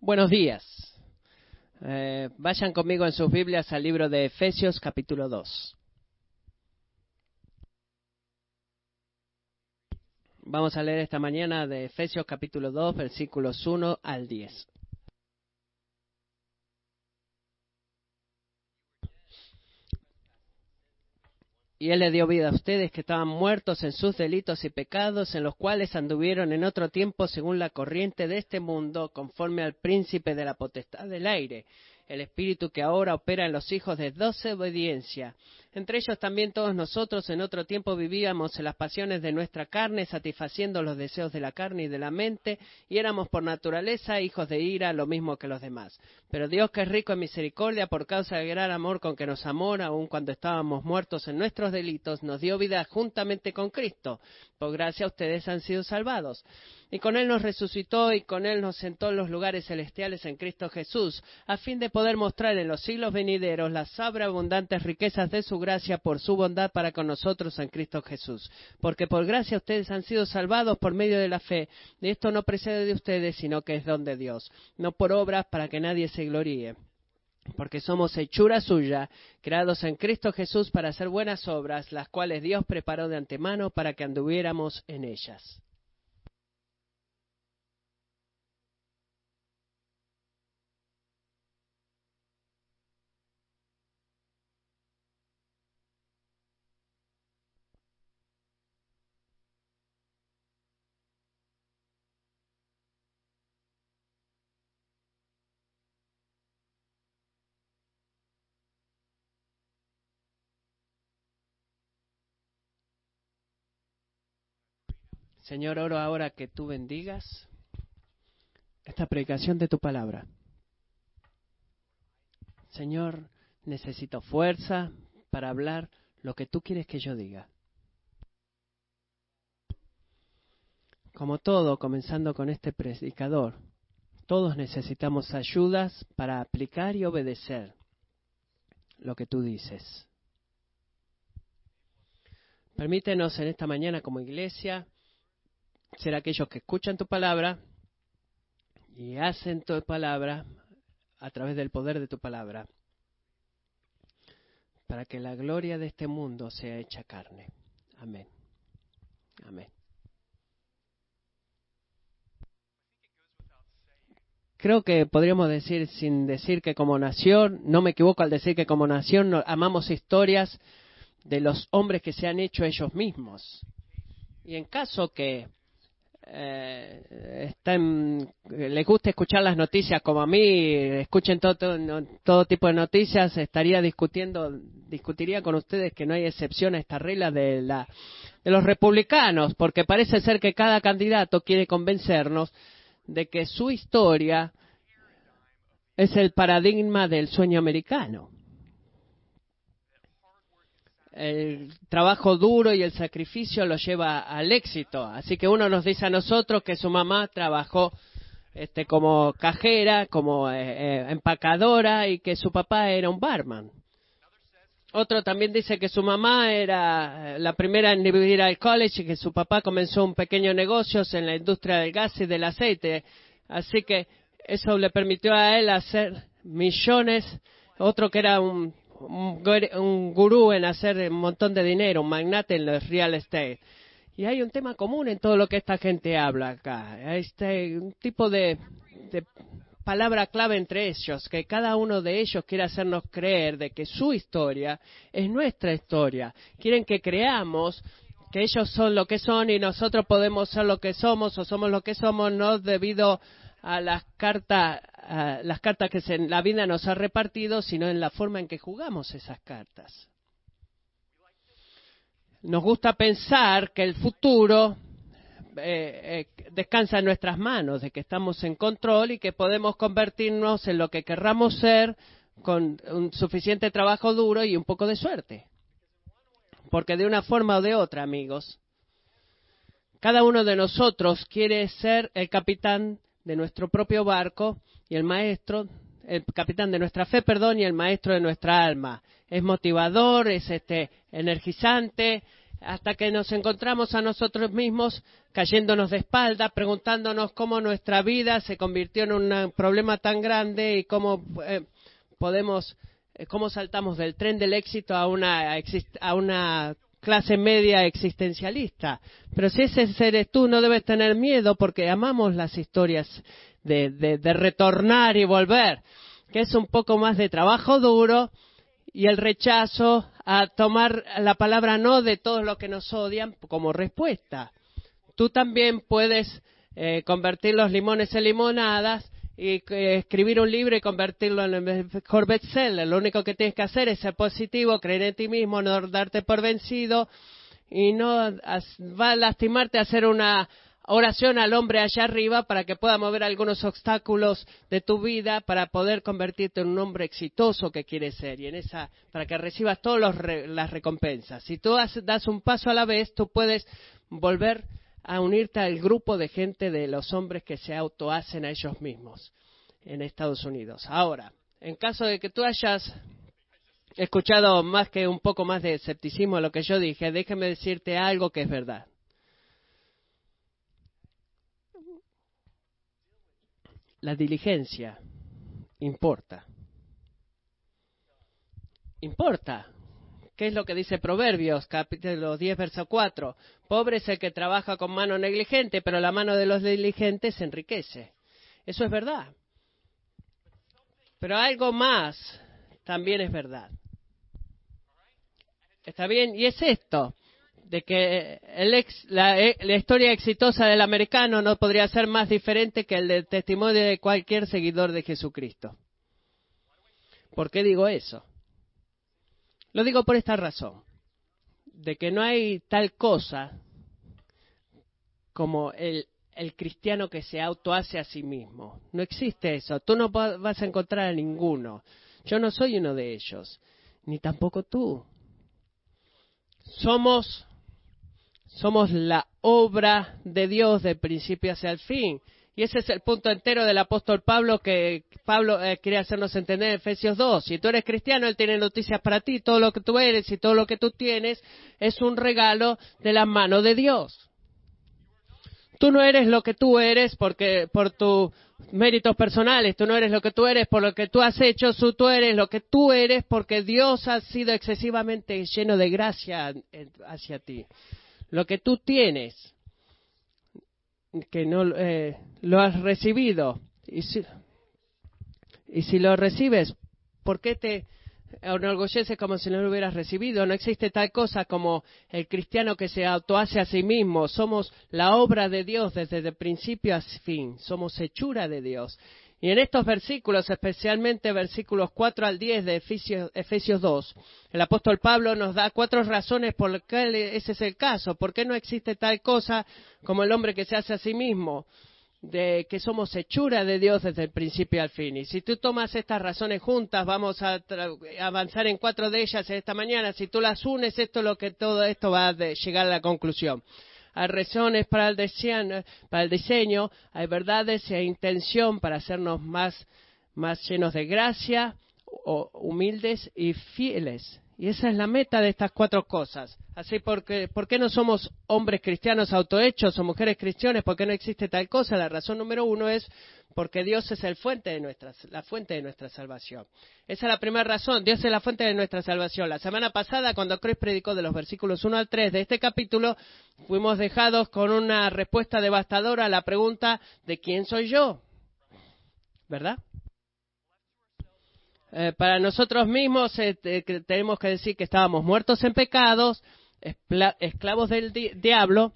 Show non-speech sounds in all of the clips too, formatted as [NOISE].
Buenos días. Eh, vayan conmigo en sus Biblias al libro de Efesios capítulo 2. Vamos a leer esta mañana de Efesios capítulo 2, versículos 1 al 10. Y Él le dio vida a ustedes que estaban muertos en sus delitos y pecados, en los cuales anduvieron en otro tiempo según la corriente de este mundo, conforme al príncipe de la potestad del aire, el espíritu que ahora opera en los hijos de doce obediencia, entre ellos también todos nosotros en otro tiempo vivíamos en las pasiones de nuestra carne, satisfaciendo los deseos de la carne y de la mente, y éramos por naturaleza hijos de ira, lo mismo que los demás. Pero Dios, que es rico en misericordia, por causa del gran amor con que nos amó, aun cuando estábamos muertos en nuestros delitos, nos dio vida juntamente con Cristo. Por gracia ustedes han sido salvados. Y con Él nos resucitó y con Él nos sentó en los lugares celestiales en Cristo Jesús, a fin de poder mostrar en los siglos venideros las abundantes riquezas de su gracia por su bondad para con nosotros en Cristo Jesús. Porque por gracia ustedes han sido salvados por medio de la fe. Esto no precede de ustedes, sino que es don de Dios. No por obras para que nadie se gloríe porque somos hechura suya, creados en Cristo Jesús para hacer buenas obras, las cuales Dios preparó de antemano para que anduviéramos en ellas. Señor, oro ahora que tú bendigas esta predicación de tu palabra. Señor, necesito fuerza para hablar lo que tú quieres que yo diga. Como todo, comenzando con este predicador, todos necesitamos ayudas para aplicar y obedecer lo que tú dices. Permítenos en esta mañana como iglesia ser aquellos que escuchan tu palabra y hacen tu palabra a través del poder de tu palabra, para que la gloria de este mundo sea hecha carne. Amén. Amén. Creo que podríamos decir, sin decir que como nación, no me equivoco al decir que como nación amamos historias de los hombres que se han hecho ellos mismos. Y en caso que eh, están, les gusta escuchar las noticias como a mí, escuchen todo, todo, tipo de noticias, estaría discutiendo, discutiría con ustedes que no hay excepción a esta regla de, la, de los republicanos, porque parece ser que cada candidato quiere convencernos de que su historia es el paradigma del sueño americano el trabajo duro y el sacrificio lo lleva al éxito. Así que uno nos dice a nosotros que su mamá trabajó este, como cajera, como eh, eh, empacadora y que su papá era un barman. Otro también dice que su mamá era la primera en ir al college y que su papá comenzó un pequeño negocio en la industria del gas y del aceite. Así que eso le permitió a él hacer millones. Otro que era un un gurú en hacer un montón de dinero, un magnate en los real estate. Y hay un tema común en todo lo que esta gente habla acá. Este, un tipo de, de palabra clave entre ellos, que cada uno de ellos quiere hacernos creer de que su historia es nuestra historia. Quieren que creamos que ellos son lo que son y nosotros podemos ser lo que somos o somos lo que somos no debido a las cartas, las cartas que la vida nos ha repartido, sino en la forma en que jugamos esas cartas. Nos gusta pensar que el futuro eh, eh, descansa en nuestras manos, de que estamos en control y que podemos convertirnos en lo que querramos ser con un suficiente trabajo duro y un poco de suerte. Porque de una forma o de otra, amigos, cada uno de nosotros quiere ser el capitán de nuestro propio barco y el maestro, el capitán de nuestra fe, perdón, y el maestro de nuestra alma. Es motivador, es este energizante, hasta que nos encontramos a nosotros mismos cayéndonos de espalda, preguntándonos cómo nuestra vida se convirtió en un problema tan grande y cómo eh, podemos, eh, cómo saltamos del tren del éxito a una, a una clase media existencialista. Pero si ese eres tú, no debes tener miedo porque amamos las historias de, de, retornar y volver, que es un poco más de trabajo duro y el rechazo a tomar la palabra no de todos los que nos odian como respuesta. Tú también puedes eh, convertir los limones en limonadas y escribir un libro y convertirlo en el mejor bestseller. Lo único que tienes que hacer es ser positivo, creer en ti mismo, no darte por vencido y no va a lastimarte hacer una oración al hombre allá arriba para que pueda mover algunos obstáculos de tu vida para poder convertirte en un hombre exitoso que quieres ser y en esa para que recibas todas las recompensas. Si tú das un paso a la vez, tú puedes volver a unirte al grupo de gente de los hombres que se autohacen a ellos mismos en Estados Unidos. Ahora, en caso de que tú hayas escuchado más que un poco más de escepticismo a lo que yo dije, déjame decirte algo que es verdad. la diligencia importa. Importa. ¿Qué es lo que dice Proverbios, capítulo 10, verso 4? Pobre es el que trabaja con mano negligente, pero la mano de los diligentes se enriquece. Eso es verdad. Pero algo más también es verdad. ¿Está bien? Y es esto de que la, eh, la, historia exitosa del americano no podría ser más diferente que el del testimonio de cualquier seguidor de Jesucristo. ¿Por qué digo eso? Lo digo por esta razón, de que no hay tal cosa como el, el cristiano que se autohace a sí mismo. No existe eso. Tú no vas a encontrar a ninguno. Yo no soy uno de ellos, ni tampoco tú. Somos somos la obra de Dios de principio hacia el fin. Y ese es el punto entero del apóstol Pablo que Pablo eh, quiere hacernos entender en Efesios 2. Si tú eres cristiano, Él tiene noticias para ti. Todo lo que tú eres y todo lo que tú tienes es un regalo de la mano de Dios. Tú no eres lo que tú eres porque por tus méritos personales, tú no eres lo que tú eres por lo que tú has hecho, tú eres lo que tú eres porque Dios ha sido excesivamente lleno de gracia hacia ti lo que tú tienes, que no eh, lo has recibido, y si, y si lo recibes, ¿por qué te enorgulleces como si no lo hubieras recibido? No existe tal cosa como el cristiano que se autohace a sí mismo. Somos la obra de Dios desde el principio a fin. Somos hechura de Dios. Y en estos versículos, especialmente versículos 4 al 10 de Efesios, 2, el apóstol Pablo nos da cuatro razones por las que ese es el caso. ¿Por qué no existe tal cosa como el hombre que se hace a sí mismo? de que somos hechura de Dios desde el principio al fin. Y si tú tomas estas razones juntas, vamos a avanzar en cuatro de ellas esta mañana. Si tú las unes, esto es lo que todo esto va a llegar a la conclusión hay razones para el, diseño, para el diseño, hay verdades y hay intención para hacernos más, más llenos de gracia, humildes y fieles. Y esa es la meta de estas cuatro cosas. Así, porque, ¿por qué no somos hombres cristianos autohechos o mujeres cristianas? ¿Por qué no existe tal cosa? La razón número uno es porque Dios es el fuente de la fuente de nuestra salvación. Esa es la primera razón. Dios es la fuente de nuestra salvación. La semana pasada, cuando Chris predicó de los versículos 1 al 3 de este capítulo, fuimos dejados con una respuesta devastadora a la pregunta de quién soy yo. ¿Verdad? Eh, para nosotros mismos eh, tenemos que decir que estábamos muertos en pecados, esclavos del diablo,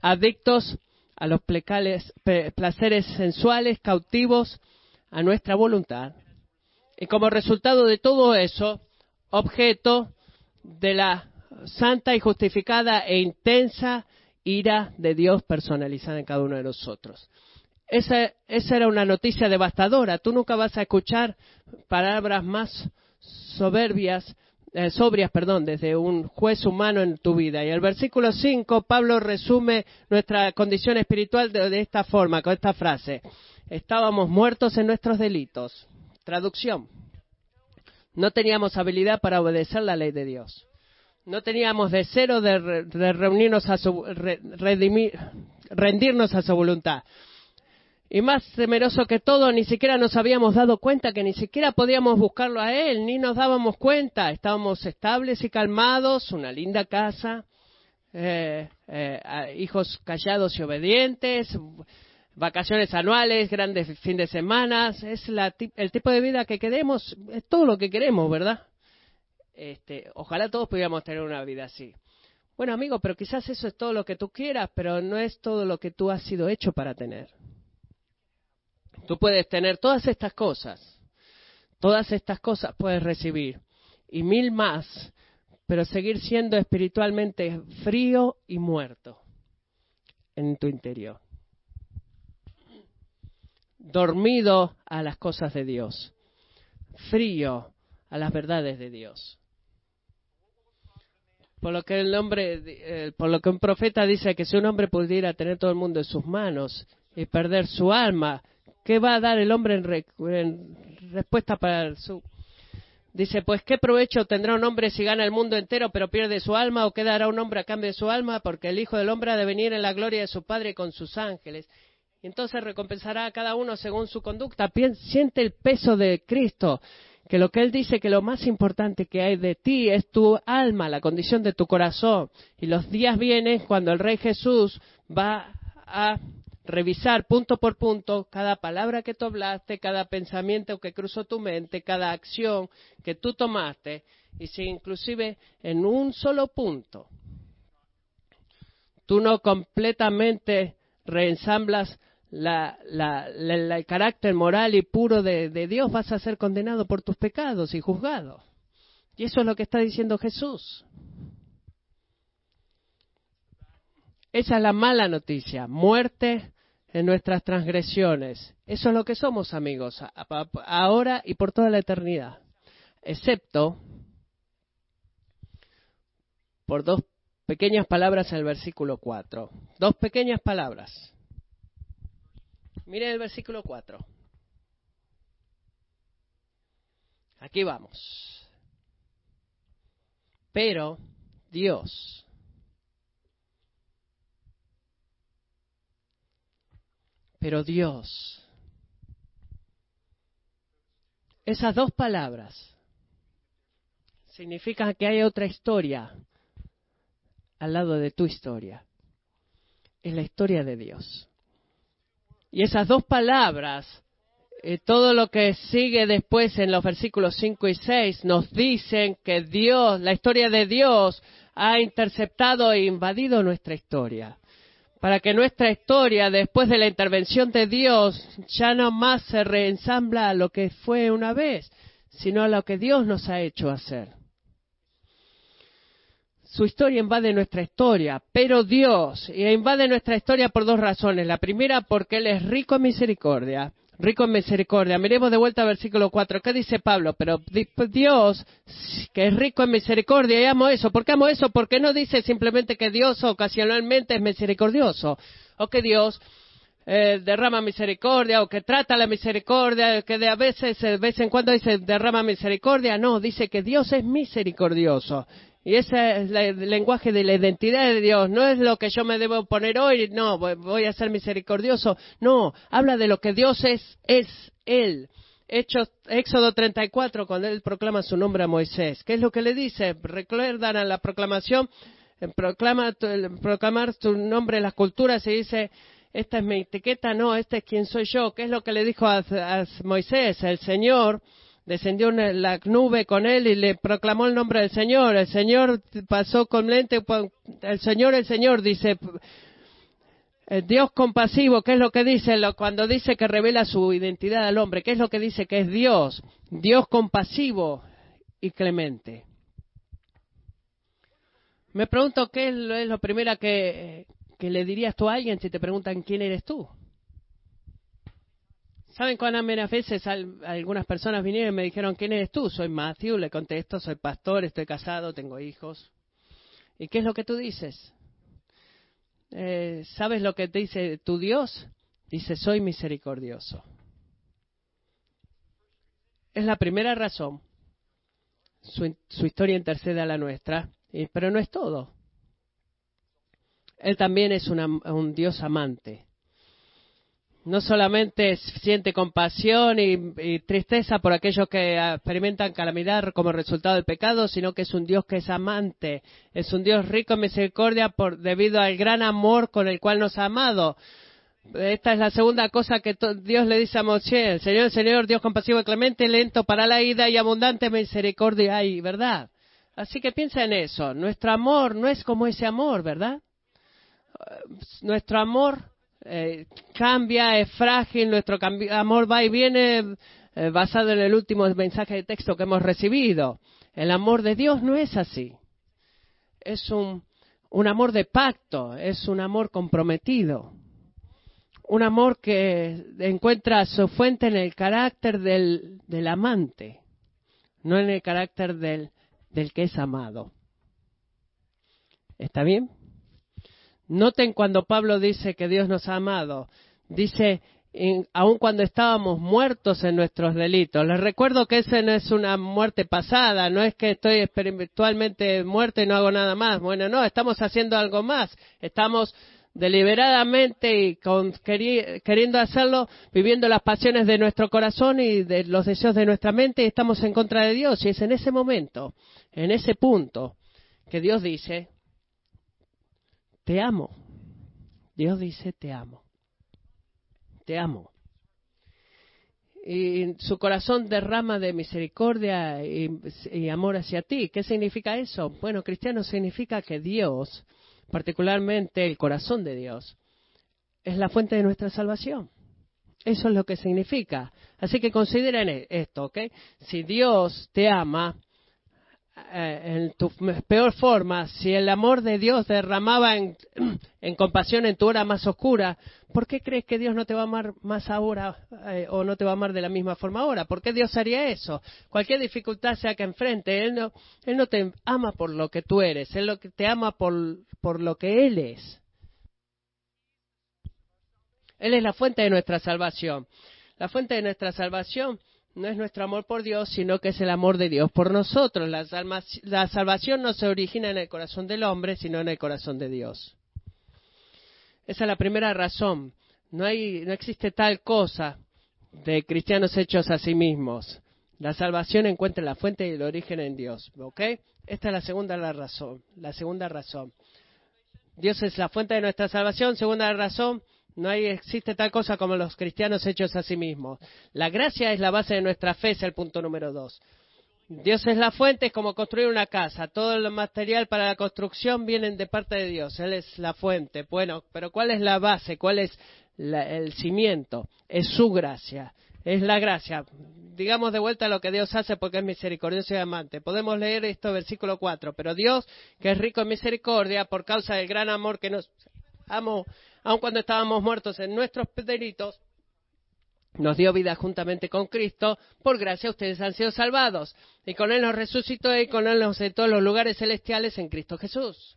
adictos a los placeres sensuales, cautivos a nuestra voluntad. Y como resultado de todo eso, objeto de la santa y justificada e intensa ira de Dios personalizada en cada uno de nosotros. Esa, era una noticia devastadora. Tú nunca vas a escuchar palabras más soberbias, eh, sobrias, perdón, desde un juez humano en tu vida. Y el versículo 5, Pablo resume nuestra condición espiritual de, esta forma, con esta frase. Estábamos muertos en nuestros delitos. Traducción. No teníamos habilidad para obedecer la ley de Dios. No teníamos deseo de, de reunirnos a su, rendirnos a su voluntad. Y más temeroso que todo, ni siquiera nos habíamos dado cuenta que ni siquiera podíamos buscarlo a Él, ni nos dábamos cuenta. Estábamos estables y calmados, una linda casa, eh, eh, hijos callados y obedientes, vacaciones anuales, grandes fines de semana. Es la, el tipo de vida que queremos, es todo lo que queremos, ¿verdad? Este, ojalá todos pudiéramos tener una vida así. Bueno, amigo, pero quizás eso es todo lo que tú quieras, pero no es todo lo que tú has sido hecho para tener. Tú puedes tener todas estas cosas, todas estas cosas puedes recibir y mil más, pero seguir siendo espiritualmente frío y muerto en tu interior. Dormido a las cosas de Dios, frío a las verdades de Dios. Por lo que el hombre, eh, por lo que un profeta dice que si un hombre pudiera tener todo el mundo en sus manos y perder su alma, ¿Qué va a dar el hombre en, respuesta para su... Dice, pues qué provecho tendrá un hombre si gana el mundo entero pero pierde su alma o qué dará un hombre a cambio de su alma porque el Hijo del Hombre ha de venir en la gloria de su Padre con sus ángeles. Y entonces recompensará a cada uno según su conducta. siente el peso de Cristo, que lo que Él dice que lo más importante que hay de ti es tu alma, la condición de tu corazón. Y los días vienen cuando el Rey Jesús va a revisar punto por punto cada palabra que tú hablaste, cada pensamiento que cruzó tu mente, cada acción que tú tomaste, y si inclusive en un solo punto tú no completamente reensamblas el carácter moral y puro de, de Dios, vas a ser condenado por tus pecados y juzgado. Y eso es lo que está diciendo Jesús. Esa es la mala noticia, muerte en nuestras transgresiones. Eso es lo que somos, amigos, ahora y por toda la eternidad. Excepto por dos pequeñas palabras en el versículo 4. Dos pequeñas palabras. Miren el versículo 4. Aquí vamos. Pero Dios Pero Dios, esas dos palabras significan que hay otra historia al lado de tu historia. Es la historia de Dios. Y esas dos palabras, eh, todo lo que sigue después en los versículos 5 y 6, nos dicen que Dios, la historia de Dios, ha interceptado e invadido nuestra historia para que nuestra historia, después de la intervención de Dios, ya no más se reensambla a lo que fue una vez, sino a lo que Dios nos ha hecho hacer. Su historia invade nuestra historia, pero Dios invade nuestra historia por dos razones. La primera, porque Él es rico en misericordia rico en misericordia. Miremos de vuelta al versículo 4. ¿Qué dice Pablo? Pero Dios, que es rico en misericordia, y amo eso. ¿Por qué amo eso? Porque no dice simplemente que Dios ocasionalmente es misericordioso, o que Dios eh, derrama misericordia, o que trata la misericordia, que de a veces, de vez en cuando dice derrama misericordia. No, dice que Dios es misericordioso. Y ese es el lenguaje de la identidad de Dios. No es lo que yo me debo poner hoy, no, voy a ser misericordioso. No, habla de lo que Dios es, es Él. Hechos, Éxodo 34, cuando Él proclama su nombre a Moisés. ¿Qué es lo que le dice? Recuerdan a la proclamación, proclama, proclamar su nombre en las culturas y dice, esta es mi etiqueta, no, este es quien soy yo. ¿Qué es lo que le dijo a Moisés? El Señor descendió en la nube con él y le proclamó el nombre del Señor. El Señor pasó con lente, el Señor, el Señor, dice, el Dios compasivo, ¿qué es lo que dice cuando dice que revela su identidad al hombre? ¿Qué es lo que dice que es Dios? Dios compasivo y clemente. Me pregunto qué es lo, primero que, que le dirías tú a alguien si te preguntan quién eres tú. ¿Saben cuántas veces algunas personas vinieron y me dijeron, ¿quién eres tú? Soy Matthew, le contesto, soy pastor, estoy casado, tengo hijos. ¿Y qué es lo que tú dices? Eh, ¿Sabes lo que te dice tu Dios? Dice, soy misericordioso. Es la primera razón. Su, su historia intercede a la nuestra. pero no es todo. Él también es un Dios amante. No solamente siente compasión y, tristeza por aquellos que experimentan calamidad como resultado del pecado, sino que es un Dios que es amante, es un Dios rico en misericordia por, debido al gran amor con el cual nos ha amado. Esta es la segunda cosa que Dios le dice a Moisés. Señor, Señor, Dios compasivo y clemente, lento para la ida y abundante misericordia hay, ¿verdad? Así que piensa en eso. Nuestro amor no es como ese amor, ¿verdad? Nuestro amor eh, cambia, es frágil, nuestro amor va y viene eh, basado en el último mensaje de texto que hemos recibido. El amor de Dios no es así. Es un, un amor de pacto, es un amor comprometido un amor que encuentra su fuente en el carácter del, del amante, no en el carácter del, del que es amado. ¿Está bien? Noten cuando Pablo dice que Dios nos ha amado, dice aun cuando estábamos muertos en nuestros delitos. Les recuerdo que esa no es una muerte pasada, no es que estoy espiritualmente muerto y no hago nada más. Bueno, no, estamos haciendo algo más. Estamos deliberadamente y queriendo hacerlo, viviendo las pasiones de nuestro corazón y de los deseos de nuestra mente, y estamos en contra de Dios. Y es en ese momento, en ese punto, que Dios dice, te amo. Dios dice, te amo. Te amo. Y su corazón derrama de misericordia y, amor hacia ti. ¿Qué significa eso? Bueno, cristiano significa que Dios particularmente el corazón de Dios, es la fuente de nuestra salvación. Eso es lo que significa. Así que consideren esto, ¿ok? Si Dios te ama, en tu peor forma, si el amor de Dios derramaba [CLEARS THROAT] en, compasión en tu hora más oscura, ¿por qué crees que Dios no te va a amar más ahora eh, o no te va a amar de la misma forma ahora? ¿Por qué Dios haría eso? Cualquier dificultad sea que enfrente, Él no, él no te ama por lo que tú eres, Él lo que te ama por, por lo que Él es. Él es la fuente de nuestra salvación. La fuente de nuestra salvación no es nuestro amor por Dios, sino que es el amor de Dios por nosotros. La, salvación no se origina en el corazón del hombre, sino en el corazón de Dios. Esa es la primera razón. No, hay, no existe tal cosa de cristianos hechos a sí mismos. La salvación encuentra la fuente y el origen en Dios. ¿Ok? Esta es la segunda razón. La segunda razón. Dios es la fuente de nuestra salvación. Segunda razón, no hay, existe tal cosa como los cristianos hechos a sí mismos. La gracia es la base de nuestra fe, es el punto número dos. Dios es la fuente, es como construir una casa. Todo el material para la construcción viene de parte de Dios. Él es la fuente. Bueno, pero ¿cuál es la base? ¿Cuál es el cimiento? Es su gracia. Es la gracia. Digamos de vuelta lo que Dios hace porque es misericordioso y amante. Podemos leer esto, versículo 4. Pero Dios, que es rico en misericordia, por causa del gran amor que nos amó, aun cuando estábamos muertos en nuestros delitos, nos dio vida juntamente con Cristo, por gracia ustedes han sido salvados. Y con Él nos resucitó y con Él nos sentó en los lugares celestiales en Cristo Jesús.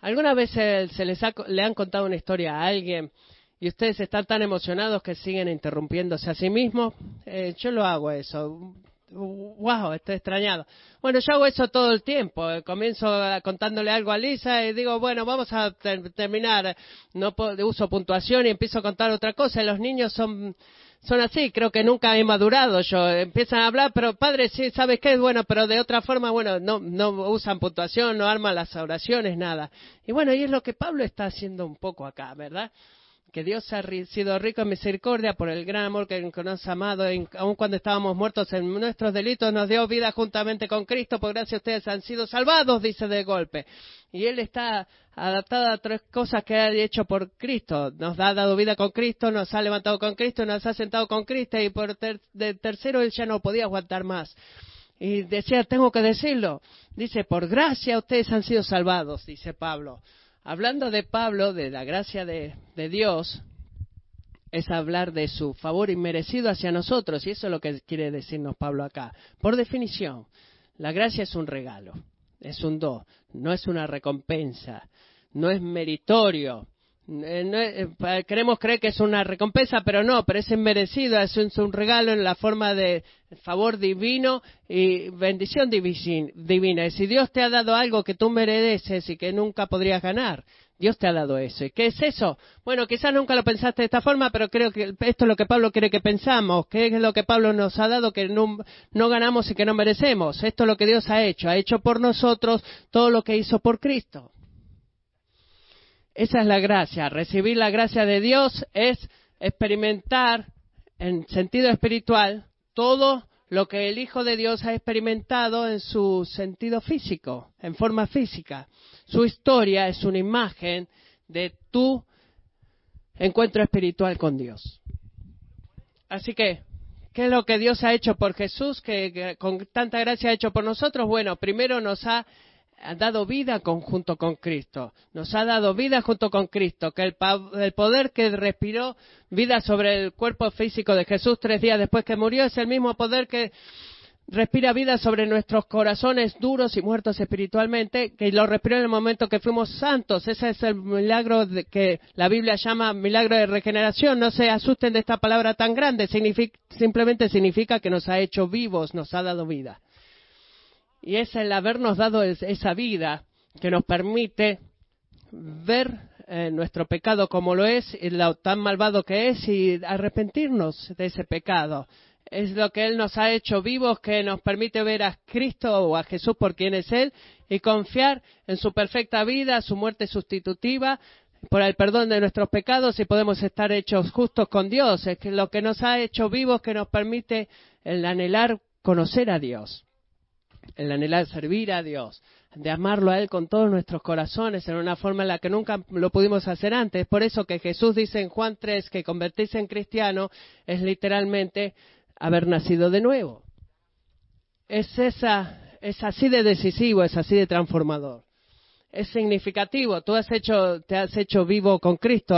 ¿Alguna vez se les le han contado una historia a alguien y ustedes están tan emocionados que siguen interrumpiéndose a sí mismos? Eh, yo lo hago eso wow, estoy extrañado. Bueno, yo hago eso todo el tiempo. Eh, comienzo contándole algo a Lisa y digo, bueno, vamos a terminar. No uso puntuación y empiezo a contar otra cosa. Los niños son son así, creo que nunca he madurado yo. Empiezan a hablar, pero padre, sí, ¿sabes qué? Bueno, pero de otra forma, bueno, no, no usan puntuación, no arman las oraciones, nada. Y bueno, y es lo que Pablo está haciendo un poco acá, ¿verdad? Que Dios ha sido rico en misericordia por el gran amor que nos ha amado, aun cuando estábamos muertos en nuestros delitos, nos dio vida juntamente con Cristo, por gracia ustedes han sido salvados, dice de golpe. Y Él está adaptado a tres cosas que ha hecho por Cristo. Nos ha dado vida con Cristo, nos ha levantado con Cristo, nos ha sentado con Cristo y por de tercero Él ya no podía aguantar más. Y decía, tengo que decirlo. Dice, por gracia ustedes han sido salvados, dice Pablo. Hablando de Pablo, de la gracia de, Dios, es hablar de su favor inmerecido hacia nosotros, y eso es lo que quiere decirnos Pablo acá. Por definición, la gracia es un regalo, es un do, no es una recompensa, no es meritorio, Eh, no eh, queremos creer que es una recompensa, pero no, pero es inmerecido, es un, un regalo en la forma de favor divino y bendición divi- divina. Y si Dios te ha dado algo que tú mereces y que nunca podrías ganar, Dios te ha dado eso. ¿Y qué es eso? Bueno, quizás nunca lo pensaste de esta forma, pero creo que esto es lo que Pablo quiere que pensamos. ¿Qué es lo que Pablo nos ha dado que no ganamos y que no merecemos? Esto es lo que Dios ha hecho. Ha hecho por nosotros todo lo que hizo por Cristo. Esa es la gracia. Recibir la gracia de Dios es experimentar en sentido espiritual todo lo que el Hijo de Dios ha experimentado en su sentido físico, en forma física. Su historia es una imagen de tu encuentro espiritual con Dios. Así que, ¿qué es lo que Dios ha hecho por Jesús, que, con tanta gracia ha hecho por nosotros? Bueno, primero nos ha ha dado vida junto con Cristo. Nos ha dado vida junto con Cristo. Que el, el poder que respiró vida sobre el cuerpo físico de Jesús tres días después que murió es el mismo poder que respira vida sobre nuestros corazones duros y muertos espiritualmente, que lo respiró en el momento que fuimos santos. Ese es el milagro de- que la Biblia llama milagro de regeneración. No se asusten de esta palabra tan grande. Simplemente significa que nos ha hecho vivos, nos ha dado vida. Y es el habernos dado es- esa vida que nos permite ver eh, nuestro pecado como lo es, y lo tan malvado que es, y arrepentirnos de ese pecado. Es lo que Él nos ha hecho vivos, que nos permite ver a Cristo o a Jesús por quien es Él y confiar en su perfecta vida, su muerte sustitutiva, por el perdón de nuestros pecados y podemos estar hechos justos con Dios. Es lo que nos ha hecho vivos que nos permite el anhelar conocer a Dios el anhelar servir a Dios, de amarlo a Él con todos nuestros corazones en una forma en la que nunca lo pudimos hacer antes. Por eso que Jesús dice en Juan 3 que convertirse en cristiano es literalmente haber nacido de nuevo. Es, esa, es así de decisivo, es así de transformador. Es significativo. Tú has hecho, te has hecho vivo con Cristo.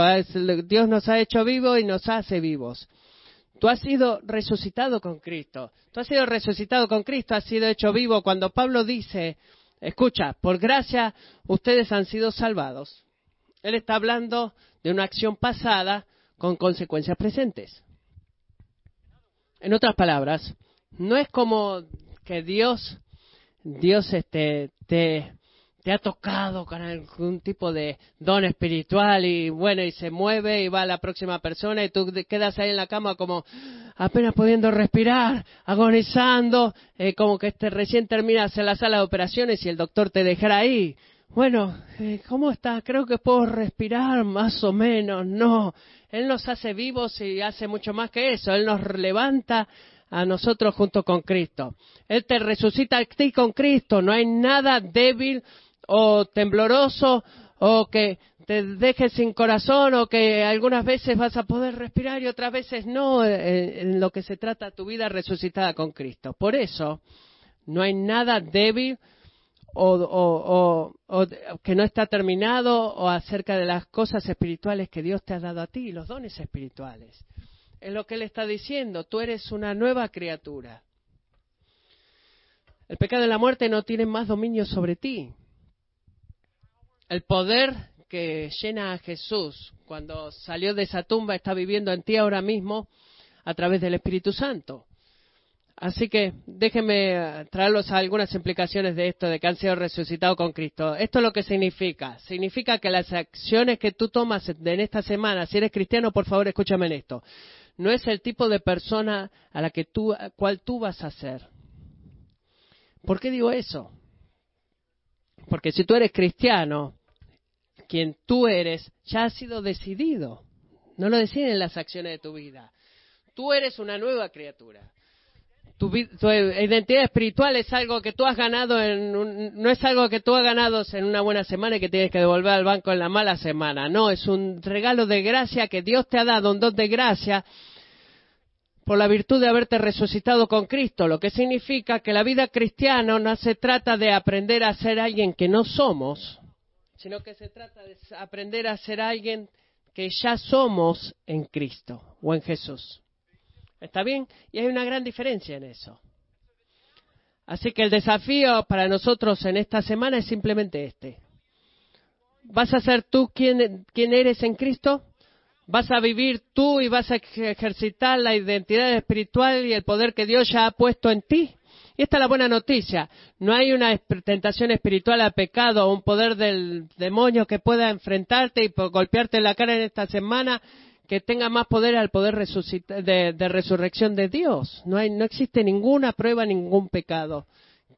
Dios nos ha hecho vivos y nos hace vivos. Tú has sido resucitado con Cristo. Tú has sido resucitado con Cristo, has sido hecho vivo. Cuando Pablo dice, escucha, por gracia ustedes han sido salvados. Él está hablando de una acción pasada con consecuencias presentes. En otras palabras, no es como que Dios, Dios este, te, te ha tocado con algún tipo de don espiritual y bueno, y se mueve y va a la próxima persona y tú te quedas ahí en la cama como apenas pudiendo respirar, agonizando, eh, como que este, recién terminas en la sala de operaciones y el doctor te dejará ahí. Bueno, eh, ¿cómo estás? Creo que puedo respirar más o menos. No, Él nos hace vivos y hace mucho más que eso. Él nos levanta a nosotros junto con Cristo. Él te resucita a ti con Cristo. No hay nada débil o tembloroso o que te deje sin corazón o que algunas veces vas a poder respirar y otras veces no eh, en lo que se trata tu vida resucitada con Cristo. Por eso no hay nada débil o- o que no está terminado o acerca de las cosas espirituales que Dios te ha dado a ti, los dones espirituales. Es lo que Él está diciendo, tú eres una nueva criatura. El pecado y la muerte no tienen más dominio sobre ti. El poder que llena a Jesús cuando salió de esa tumba está viviendo en ti ahora mismo a través del Espíritu Santo. Así que déjenme eh, traerlos a algunas implicaciones de esto, de que han sido resucitados con Cristo. Esto es lo que significa. Significa que las acciones que tú tomas en esta semana, si eres cristiano, por favor, escúchame en esto. No es el tipo de persona a la que tú, cual tú vas a ser. ¿Por qué digo eso? Porque si tú eres cristiano, quien tú eres ya ha sido decidido. No lo deciden las acciones de tu vida. Tú eres una nueva criatura. Tu, tu identidad espiritual es algo que tú has ganado en un- no es algo que tú has ganado en una buena semana y que tienes que devolver al banco en la mala semana. No, es un regalo de gracia que Dios te ha dado, un don de gracia por la virtud de haberte resucitado con Cristo, lo que significa que la vida cristiana no se trata de aprender a ser alguien que no somos, sino que se trata de aprender a ser alguien que ya somos en Cristo o en Jesús. ¿Está bien? Y hay una gran diferencia en eso. Así que el desafío para nosotros en esta semana es simplemente este. ¿Vas a ser tú quien, quien eres en Cristo? ¿Vas a vivir tú y vas a ejercitar la identidad espiritual y el poder que Dios ya ha puesto en ti? Y esta es la buena noticia. No hay una tentación espiritual al pecado o un poder del demonio que pueda enfrentarte y golpearte en la cara en esta semana que tenga más poder al poder de, de, resurrección de Dios. No, hay, no existe ninguna prueba, ningún pecado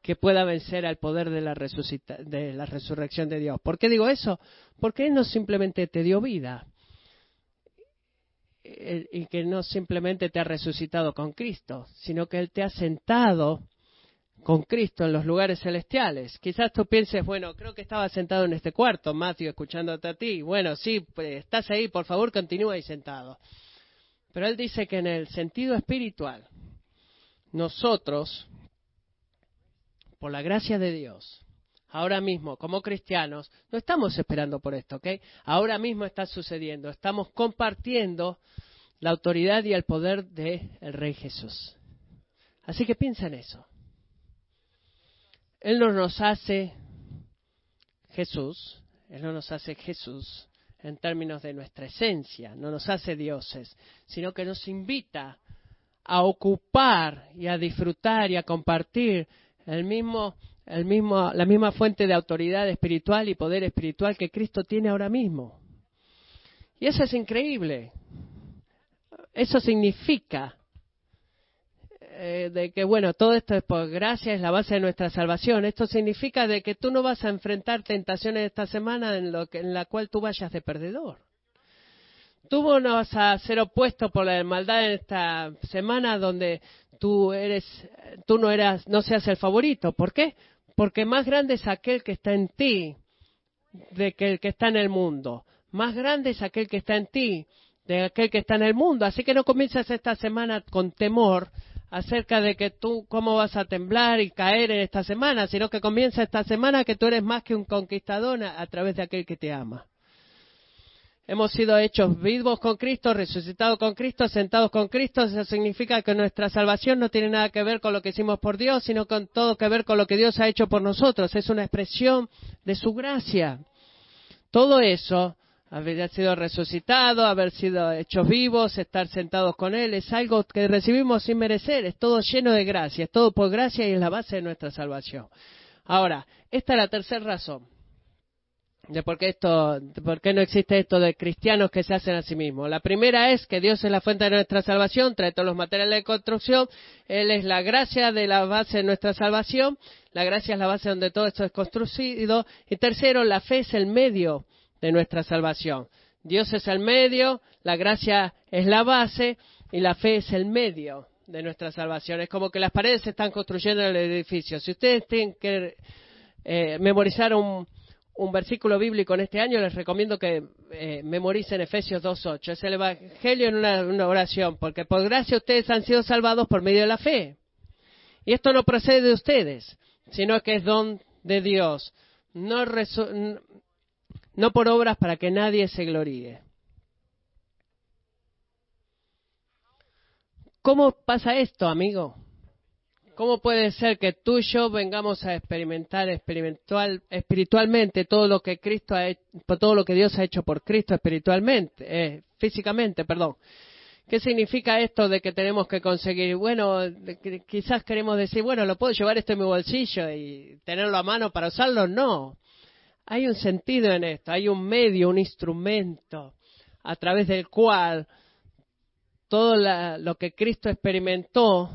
que pueda vencer al poder de la, de la resurrección de Dios. ¿Por qué digo eso? Porque Él no simplemente te dio vida eh, y que no simplemente te ha resucitado con Cristo, sino que Él te ha sentado con Cristo en los lugares celestiales. Quizás tú pienses, bueno, creo que estaba sentado en este cuarto, Matthew, escuchándote a ti. Bueno, sí, pues, estás ahí, por favor, continúa ahí sentado. Pero él dice que en el sentido espiritual, nosotros, por la gracia de Dios, ahora mismo, como cristianos, no estamos esperando por esto, ¿ok? Ahora mismo está sucediendo. Estamos compartiendo la autoridad y el poder del Rey Jesús. Así que piensa en eso. Él no nos hace Jesús, Él no nos hace Jesús en términos de nuestra esencia, no nos hace dioses, sino que nos invita a ocupar y a disfrutar y a compartir el mismo, el mismo, la misma fuente de autoridad espiritual y poder espiritual que Cristo tiene ahora mismo. Y eso es increíble. Eso significa eh, de que, bueno, todo esto es por gracia, es la base de nuestra salvación. Esto significa de que tú no vas a enfrentar tentaciones esta semana en, lo que, en la cual tú vayas de perdedor. Tú no vas a ser opuesto por la maldad en esta semana donde tú eres, tú no eras, no seas el favorito. ¿Por qué? Porque más grande es aquel que está en ti de que el que está en el mundo. Más grande es aquel que está en ti de aquel que está en el mundo. Así que no comiences esta semana con temor, acerca de que tú cómo vas a temblar y caer en esta semana, sino que comienza esta semana que tú eres más que un conquistador a, través de aquel que te ama. Hemos sido hechos vivos con Cristo, resucitados con Cristo, sentados con Cristo. Eso significa que nuestra salvación no tiene nada que ver con lo que hicimos por Dios, sino con todo que ver con lo que Dios ha hecho por nosotros. Es una expresión de su gracia. Todo eso haber sido resucitado, haber sido hechos vivos, estar sentados con Él, es algo que recibimos sin merecer, es todo lleno de gracia, es todo por gracia y es la base de nuestra salvación. Ahora, esta es la tercera razón de por qué, esto, por qué no existe esto de cristianos que se hacen a sí mismos. La primera es que Dios es la fuente de nuestra salvación, trae todos los materiales de construcción, Él es la gracia de la base de nuestra salvación, la gracia es la base donde todo esto es construido, y tercero, la fe es el medio de nuestra salvación. Dios es el medio, la gracia es la base y la fe es el medio de nuestra salvación. Es como que las paredes se están construyendo en el edificio. Si ustedes tienen que eh, memorizar un, versículo bíblico en este año, les recomiendo que eh, memoricen Efesios 2.8. Es el Evangelio en una, oración, porque por gracia ustedes han sido salvados por medio de la fe. Y esto no procede de ustedes, sino que es don de Dios. No, no por obras para que nadie se gloríe. ¿Cómo pasa esto, amigo? ¿Cómo puede ser que tú y yo vengamos a experimentar espiritual, espiritualmente todo lo que Cristo ha todo lo que Dios ha hecho por Cristo espiritualmente, eh, físicamente, perdón? ¿Qué significa esto de que tenemos que conseguir? Bueno, quizás queremos decir, bueno, lo puedo llevar esto en mi bolsillo y tenerlo a mano para usarlo. No. Hay un sentido en esto, hay un medio, un instrumento a través del cual todo lo que Cristo experimentó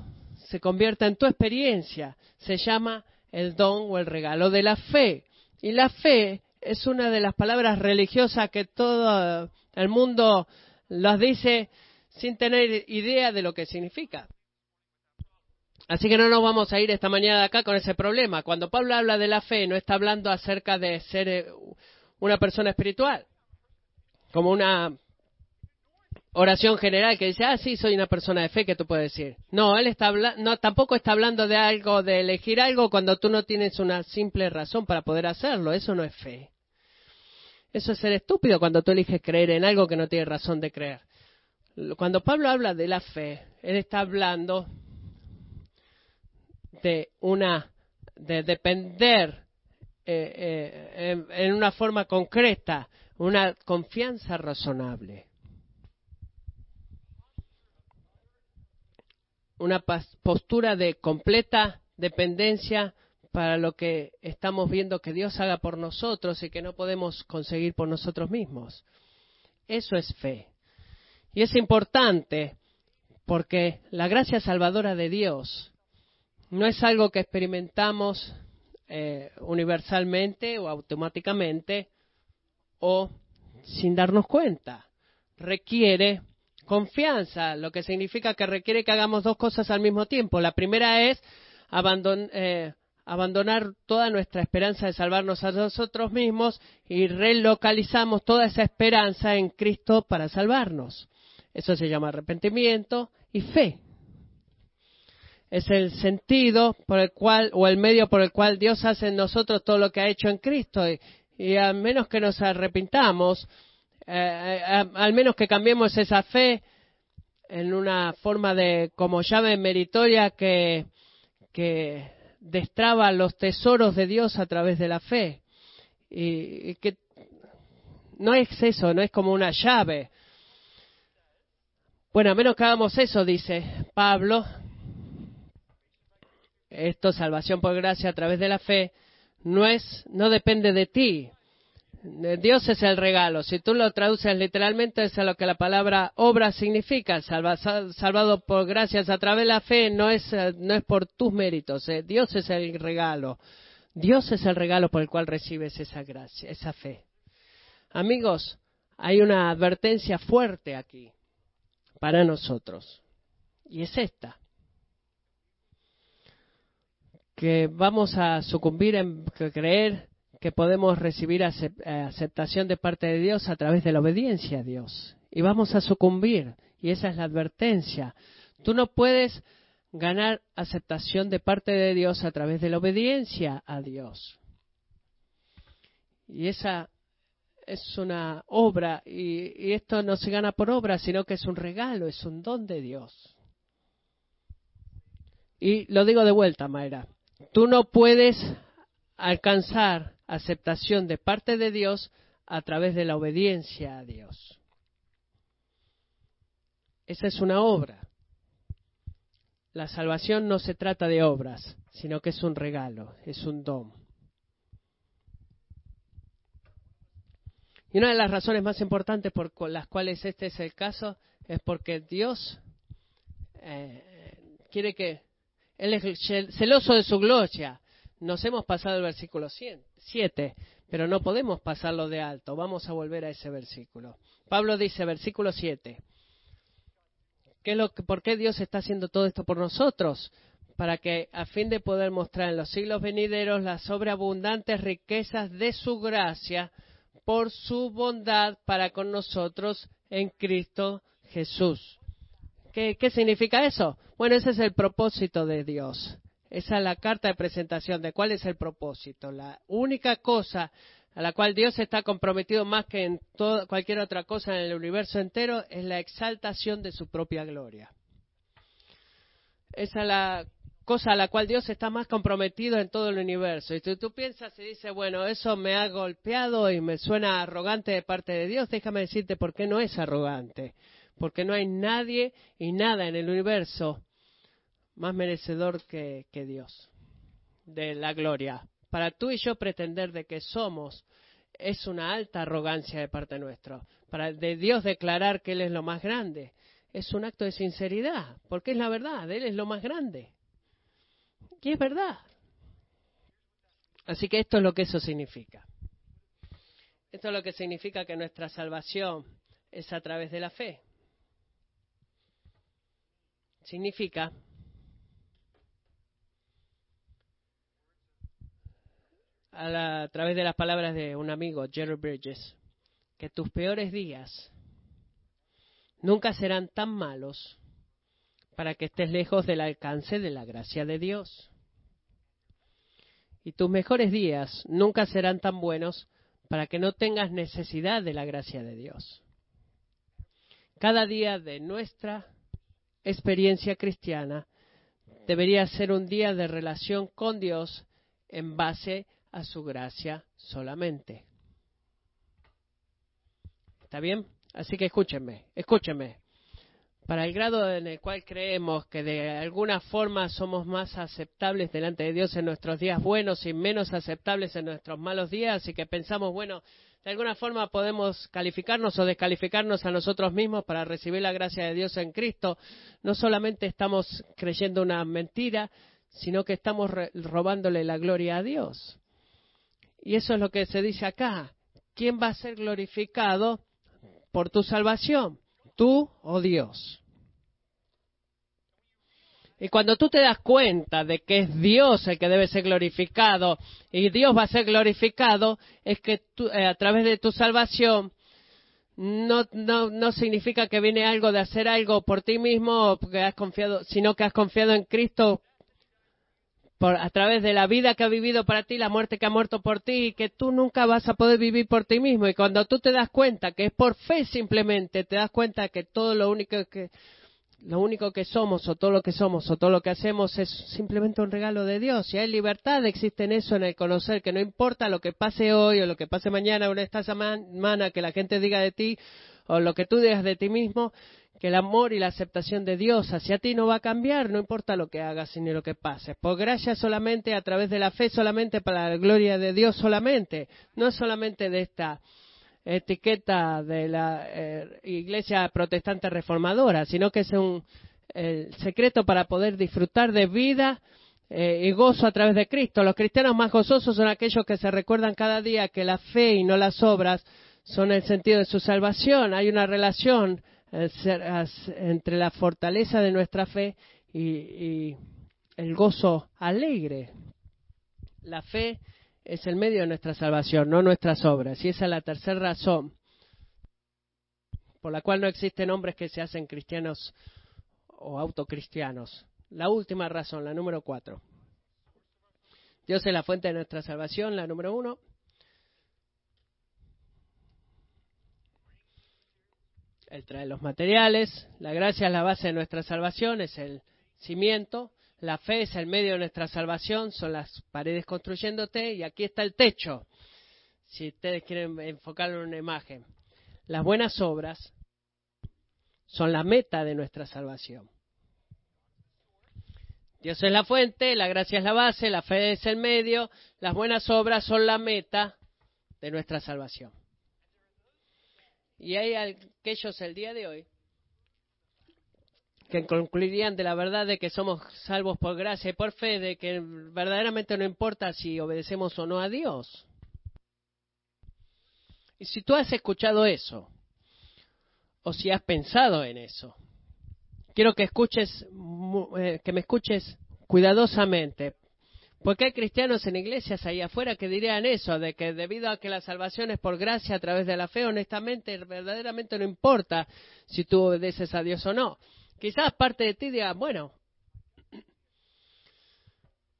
se convierte en tu experiencia. Se llama el don o el regalo de la fe. Y la fe es una de las palabras religiosas que todo el mundo las dice sin tener idea de lo que significa. Así que no nos vamos a ir esta mañana de acá con ese problema. Cuando Pablo habla de la fe, no está hablando acerca de ser eh, una persona espiritual, como una oración general que dice, ah, sí, soy una persona de fe, que tú puedes decir. No, él está no, tampoco está hablando de algo, de elegir algo cuando tú no tienes una simple razón para poder hacerlo. Eso no es fe. Eso es ser estúpido cuando tú eliges creer en algo que no tienes razón de creer. Cuando Pablo habla de la fe, él está hablando de una de depender eh, en una forma concreta, una confianza razonable. Una postura de completa dependencia para lo que estamos viendo que Dios haga por nosotros y que no podemos conseguir por nosotros mismos. Eso es fe. Y es importante porque la gracia salvadora de Dios no es algo que experimentamos eh, universalmente o automáticamente o sin darnos cuenta. Requiere confianza, lo que significa que requiere que hagamos dos cosas al mismo tiempo. La primera es eh, abandonar toda nuestra esperanza de salvarnos a nosotros mismos y relocalizamos toda esa esperanza en Cristo para salvarnos. Eso se llama arrepentimiento y fe. Es el sentido por el cual, o el medio por el cual Dios hace en nosotros todo lo que ha hecho en Cristo. Y, y al menos que nos arrepintamos, eh, eh, al menos que cambiemos esa fe en una forma de como llave meritoria que, que destraba los tesoros de Dios a través de la fe. Y, y que no es eso, no es como una llave. Bueno, a menos que hagamos eso, dice Pablo, esto, salvación por gracia a través de la fe, no es, no depende de ti. Dios es el regalo. Si tú lo traduces literalmente, es a lo que la palabra obra significa. salvado por gracias a través de la fe no es, no es por tus méritos. Eh. Dios es el regalo. Dios es el regalo por el cual recibes esa gracia, esa fe. Amigos, hay una advertencia fuerte aquí para nosotros. Y es esta que vamos a sucumbir en creer que podemos recibir eh, aceptación de parte de Dios a través de la obediencia a Dios. Y vamos a sucumbir. Y esa es la advertencia. Tú no puedes ganar aceptación de parte de Dios a través de la obediencia a Dios. Y esa es una obra, y, y, esto no se gana por obra, sino que es un regalo, es un don de Dios. Y lo digo de vuelta, Mayra. Tú no puedes alcanzar aceptación de parte de Dios a través de la obediencia a Dios. Esa es una obra. La salvación no se trata de obras, sino que es un regalo, es un don. Y una de las razones más importantes por las cuales este es el caso es porque Dios eh, quiere que él es celoso de su gloria. Nos hemos pasado el versículo 7, pero no podemos pasarlo de alto. Vamos a volver a ese versículo. Pablo dice, versículo 7, ¿qué lo ¿por qué Dios está haciendo todo esto por nosotros? Para que, a fin de poder mostrar en los siglos venideros las sobreabundantes riquezas de su gracia por su bondad para con nosotros en Cristo Jesús. ¿Qué, significa eso? Bueno, ese es el propósito de Dios. Esa es la carta de presentación de cuál es el propósito. La única cosa a la cual Dios está comprometido más que en cualquier otra cosa en el universo entero es la exaltación de su propia gloria. Esa es la cosa a la cual Dios está más comprometido en todo el universo. Y si tú piensas y dices, bueno, eso me ha golpeado y me suena arrogante de parte de Dios, déjame decirte por qué no es arrogante porque no hay nadie y nada en el universo más merecedor que, Dios de la gloria. Para tú y yo pretender de que somos es una alta arrogancia de parte nuestra. Para de Dios declarar que Él es lo más grande es un acto de sinceridad, porque es la verdad, Él es lo más grande. Y es verdad. Así que esto es lo que eso significa. Esto es lo que significa que nuestra salvación es a través de la fe significa a, través de las palabras de un amigo, Jerry Bridges, que tus peores días nunca serán tan malos para que estés lejos del alcance de la gracia de Dios. Y tus mejores días nunca serán tan buenos para que no tengas necesidad de la gracia de Dios. Cada día de nuestra experiencia cristiana debería ser un día de relación con Dios en base a su gracia solamente. ¿Está bien? Así que escúchenme, escúchenme. Para el grado en el cual creemos que de alguna forma somos más aceptables delante de Dios en nuestros días buenos y menos aceptables en nuestros malos días y que pensamos, bueno, de alguna forma podemos calificarnos o descalificarnos a nosotros mismos para recibir la gracia de Dios en Cristo, no solamente estamos creyendo una mentira, sino que estamos robándole la gloria a Dios. Y eso es lo que se dice acá. ¿Quién va a ser glorificado por tu salvación? ¿Tú o Dios? Y cuando tú te das cuenta de que es Dios el que debe ser glorificado y Dios va a ser glorificado, es que eh, a través de tu salvación no, no, no significa que viene algo de hacer algo por ti mismo, porque has confiado, sino que has confiado en Cristo por, a través de la vida que ha vivido para ti, la muerte que ha muerto por ti, y que tú nunca vas a poder vivir por ti mismo. Y cuando tú te das cuenta que es por fe simplemente, te das cuenta que todo lo único que lo único que somos o todo lo que somos o todo lo que hacemos es simplemente un regalo de Dios. Y hay libertad, existe en eso, en el conocer que no importa lo que pase hoy o lo que pase mañana o en esta semana, que la gente diga de ti o lo que tú digas de ti mismo, que el amor y la aceptación de Dios hacia ti no va a cambiar, no importa lo que hagas ni lo que pase. Por gracia solamente, a través de la fe solamente, para la gloria de Dios solamente, no solamente de esta etiqueta de la eh, iglesia protestante reformadora, sino que es un secreto para poder disfrutar de vida eh, y gozo a través de Cristo. Los cristianos más gozosos son aquellos que se recuerdan cada día que la fe y no las obras son el sentido de su salvación. Hay una relación eh, entre la fortaleza de nuestra fe y el gozo alegre. La fe es el medio de nuestra salvación, no nuestras obras. Y esa es la tercera razón por la cual no existen hombres que se hacen cristianos o autocristianos. La última razón, la número cuatro. Dios es la fuente de nuestra salvación, la número uno. Él trae los materiales, la gracia es la base de nuestra salvación, es el cimiento. La fe es el medio de nuestra salvación, son las paredes construyéndote y aquí está el techo. Si ustedes quieren enfocarlo en una imagen. Las buenas obras son la meta de nuestra salvación. Dios es la fuente, la gracia es la base, la fe es el medio, las buenas obras son la meta de nuestra salvación. Y hay aquellos el día de hoy que concluirían de la verdad de que somos salvos por gracia y por fe, de que verdaderamente no importa si obedecemos o no a Dios. Y si tú has escuchado eso, o si has pensado en eso, quiero que escuches, eh, que me escuches cuidadosamente, porque hay cristianos en iglesias ahí afuera que dirían eso, de que debido a que la salvación es por gracia a través de la fe, honestamente, verdaderamente no importa si tú obedeces a Dios o no. Quizás parte de ti diga, bueno,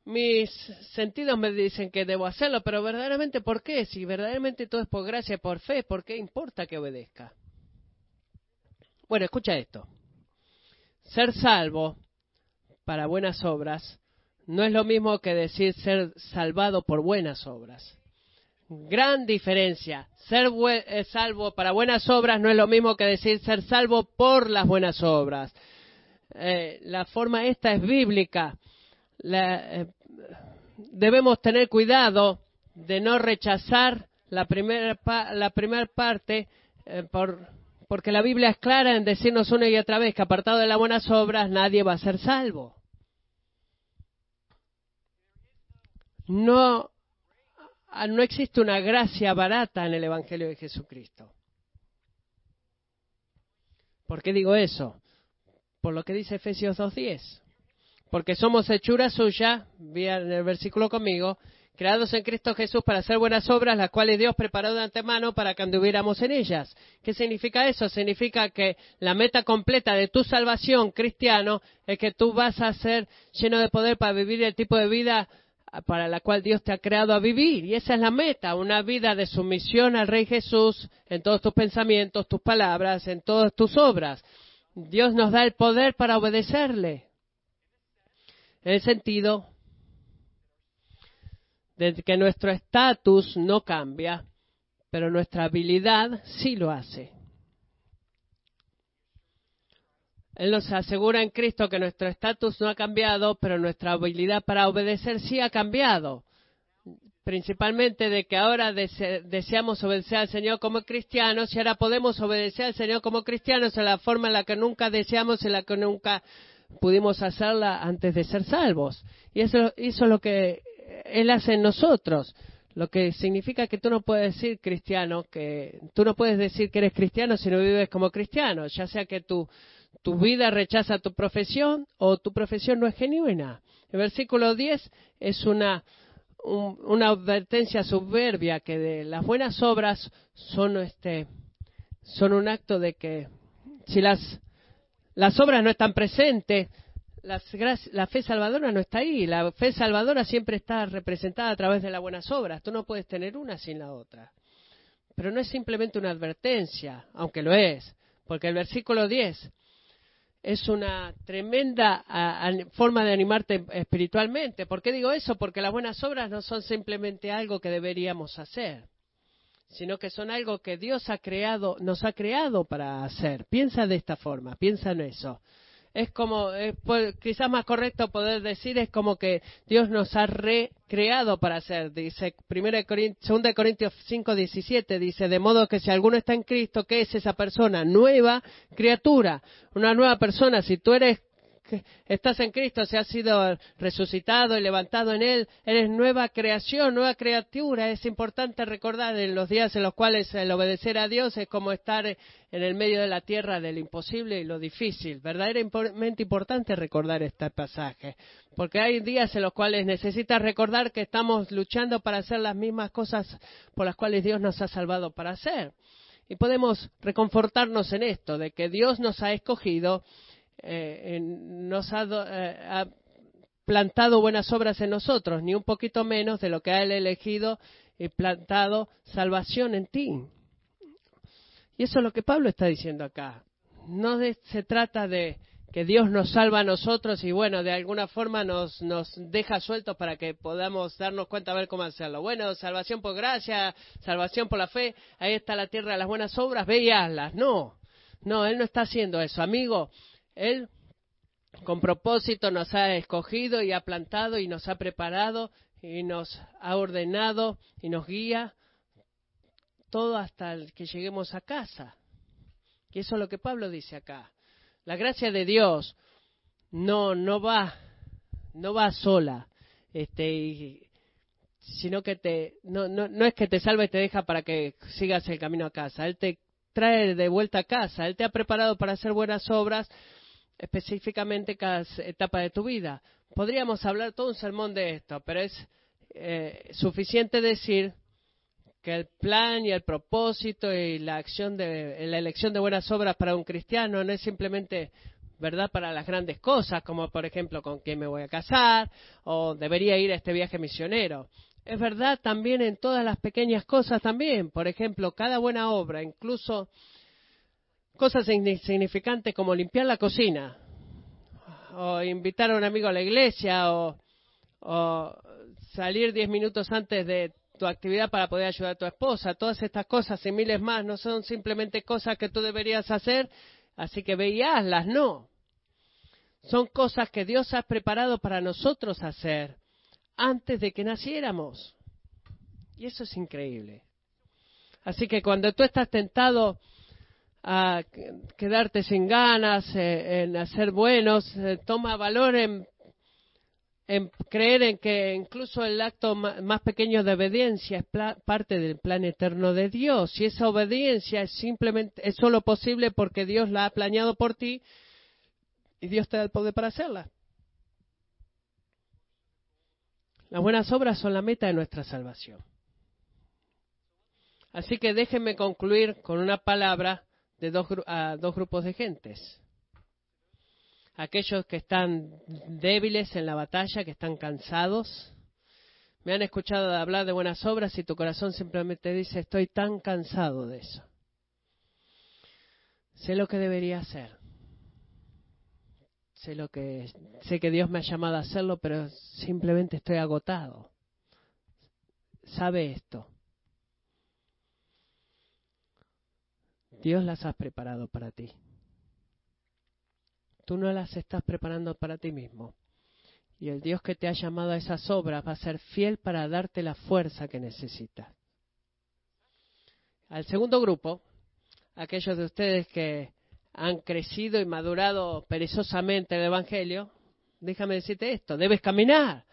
mis sentidos me dicen que debo hacerlo, pero verdaderamente ¿por qué? Si verdaderamente todo es por gracia por fe, ¿por qué importa que obedezca? Bueno, escucha esto. Ser salvo para buenas obras no es lo mismo que decir ser salvado por buenas obras. Gran diferencia. Ser eh, salvo para buenas obras no es lo mismo que decir ser salvo por las buenas obras. Eh, la forma esta es bíblica. Eh, debemos tener cuidado de no rechazar la primera, la primera parte por, porque la Biblia es clara en decirnos una y otra vez que apartado de las buenas obras nadie va a ser salvo. No no existe una gracia barata en el Evangelio de Jesucristo. ¿Por qué digo eso? Por lo que dice Efesios 2.10. Porque somos hechura suya, en el versículo conmigo, creados en Cristo Jesús para hacer buenas obras, las cuales Dios preparó de antemano para que anduviéramos en ellas. ¿Qué significa eso? Significa que la meta completa de tu salvación, cristiano, es que tú vas a ser lleno de poder para vivir el tipo de vida para la cual Dios te ha creado a vivir. Y esa es la meta, una vida de sumisión al Rey Jesús en todos tus pensamientos, tus palabras, en todas tus obras. Dios nos da el poder para obedecerle. En el sentido de que nuestro estatus no cambia, pero nuestra habilidad sí lo hace. Él nos asegura en Cristo que nuestro estatus no ha cambiado, pero nuestra habilidad para obedecer sí ha cambiado. Principalmente de que ahora deseamos obedecer al Señor como cristianos y ahora podemos obedecer al Señor como cristianos en la forma en la que nunca deseamos, en la que nunca pudimos hacerla antes de ser salvos. Y eso, eso es lo que Él hace en nosotros. Lo que significa que tú no puedes decir cristiano, que tú no puedes decir que eres cristiano si no vives como cristiano, ya sea que tú tu vida rechaza tu profesión o tu profesión no es genuina. El versículo 10 es una, una advertencia soberbia que de las buenas obras son, este, son un acto de que si las, las obras no están presentes, la fe salvadora no está ahí. La fe salvadora siempre está representada a través de las buenas obras. Tú no puedes tener una sin la otra. Pero no es simplemente una advertencia, aunque lo es, porque el versículo 10 es una tremenda forma de animarte espiritualmente. ¿Por qué digo eso? Porque las buenas obras no son simplemente algo que deberíamos hacer, sino que son algo que Dios ha creado, nos ha creado para hacer. Piensa de esta forma, piensa en eso es como, quizás más correcto poder decir, es como que Dios nos ha recreado para hacer. Dice 2 Corintios 5, 17, dice, de modo que si alguno está en Cristo, ¿qué es esa persona? Nueva criatura, una nueva persona. Si tú eres [LAUGHS] estás en Cristo, si has sido resucitado y levantado en Él, eres nueva creación, nueva criatura. Es importante recordar en los días en los cuales el obedecer a Dios es como estar en el medio de la tierra del imposible y lo difícil. Verdaderamente importante recordar este pasaje, porque hay días en los cuales necesitas recordar que estamos luchando para hacer las mismas cosas por las cuales Dios nos ha salvado para hacer. Y podemos reconfortarnos en esto, de que Dios nos ha escogido eh, nos eh, ha, plantado buenas obras en nosotros, ni un poquito menos de lo que ha Él elegido y plantado salvación en ti. Y eso es lo que Pablo está diciendo acá. No se trata de que Dios nos salva a nosotros y bueno, de alguna forma nos, nos deja sueltos para que podamos darnos cuenta a ver cómo hacerlo. Bueno, salvación por gracia, salvación por la fe, ahí está la tierra de las buenas obras, ve. No, no, Él no está haciendo eso. Amigo, él con propósito nos ha escogido y ha plantado y nos ha preparado y nos ha ordenado y nos guía todo hasta que lleguemos a casa. Y eso es lo que Pablo dice acá. La gracia de Dios no no va no va sola, este sino que te no, no, no es que te salve y te deja para que sigas el camino a casa. Él te trae de vuelta a casa. Él te ha preparado para hacer buenas obras específicamente cada etapa de tu vida. Podríamos hablar todo un sermón de esto, pero es eh, suficiente decir que el plan y el propósito y la acción de la elección de buenas obras para un cristiano no es simplemente verdad para las grandes cosas, como por ejemplo con quién me voy a casar o debería ir a este viaje misionero. Es verdad también en todas las pequeñas cosas también. Por ejemplo, cada buena obra, incluso cosas insignificantes como limpiar la cocina, o invitar a un amigo a la iglesia, o, salir diez minutos antes de tu actividad para poder ayudar a tu esposa. Todas estas cosas y miles más no son simplemente cosas que tú deberías hacer, así que veíaslas, no. Son cosas que Dios ha preparado para nosotros hacer antes de que naciéramos. Y eso es increíble. Así que cuando tú estás tentado a quedarte sin ganas, eh, en hacer buenos, eh, toma valor en, creer en que incluso el acto más pequeño de obediencia es parte del plan eterno de Dios. Y esa obediencia es simplemente, es solo posible porque Dios la ha planeado por ti y Dios te da el poder para hacerla. Las buenas obras son la meta de nuestra salvación. Así que déjenme concluir con una palabra de dos, a dos grupos de gentes. Aquellos que están débiles en la batalla, que están cansados. Me han escuchado hablar de buenas obras y tu corazón simplemente dice, estoy tan cansado de eso. Sé lo que debería hacer. Sé lo que sé que Dios me ha llamado a hacerlo, pero simplemente estoy agotado. sabe esto. Dios las ha preparado para ti. Tú no las estás preparando para ti mismo. Y el Dios que te ha llamado a esas obras va a ser fiel para darte la fuerza que necesitas. Al segundo grupo, aquellos de ustedes que han crecido y madurado perezosamente el Evangelio, déjame decirte esto, debes caminar.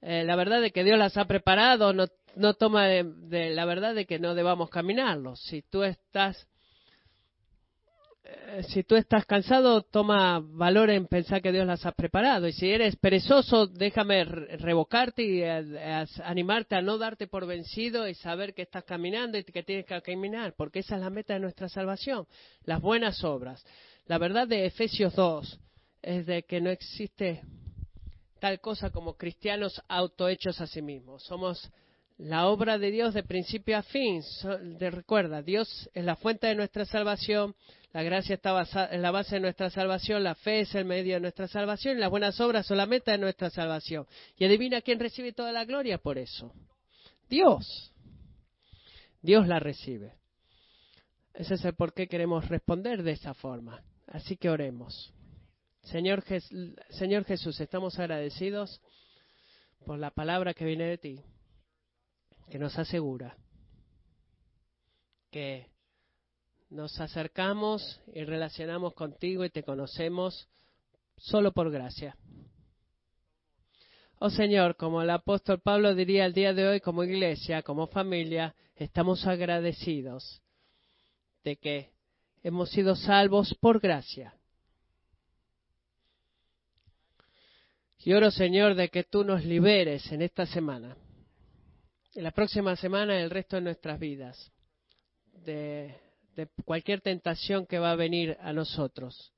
Eh, la verdad de que Dios las ha preparado no, no toma de, la verdad de que no debamos caminarlo. Si tú estás eh, si tú estás cansado, toma valor en pensar que Dios las ha preparado. Y si eres perezoso, déjame revocarte y eh, animarte a no darte por vencido y saber que estás caminando y que tienes que caminar, porque esa es la meta de nuestra salvación, las buenas obras. La verdad de Efesios 2 es de que no existe tal cosa como cristianos autohechos a sí mismos. Somos la obra de Dios de principio a fin. recuerda, Dios es la fuente de nuestra salvación, la gracia está en la base de nuestra salvación, la fe es el medio de nuestra salvación y las buenas obras son la meta de nuestra salvación. Y adivina quién recibe toda la gloria por eso. Dios. Dios la recibe. Ese es el por qué queremos responder de esa forma. Así que oremos. Señor, Señor Jesús, estamos agradecidos por la palabra que viene de ti, que nos asegura que nos acercamos y relacionamos contigo y te conocemos solo por gracia. Oh Señor, como el apóstol Pablo diría el día de hoy, como iglesia, como familia, estamos agradecidos de que hemos sido salvos por gracia. Y oro, Señor, de que tú nos liberes en esta semana, en la próxima semana, el resto de nuestras vidas, de de cualquier tentación que va a venir a nosotros,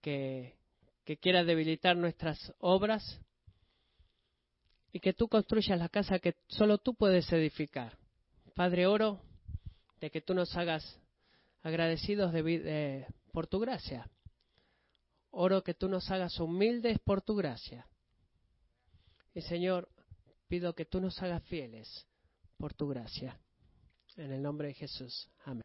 que, que quiera debilitar nuestras obras y que tú construyas la casa que solo tú puedes edificar. Padre, oro de que tú nos hagas agradecidos de, por tu gracia. Oro que tú nos hagas humildes por tu gracia. Y Señor, pido que tú nos hagas fieles por tu gracia. En el nombre de Jesús. Amén.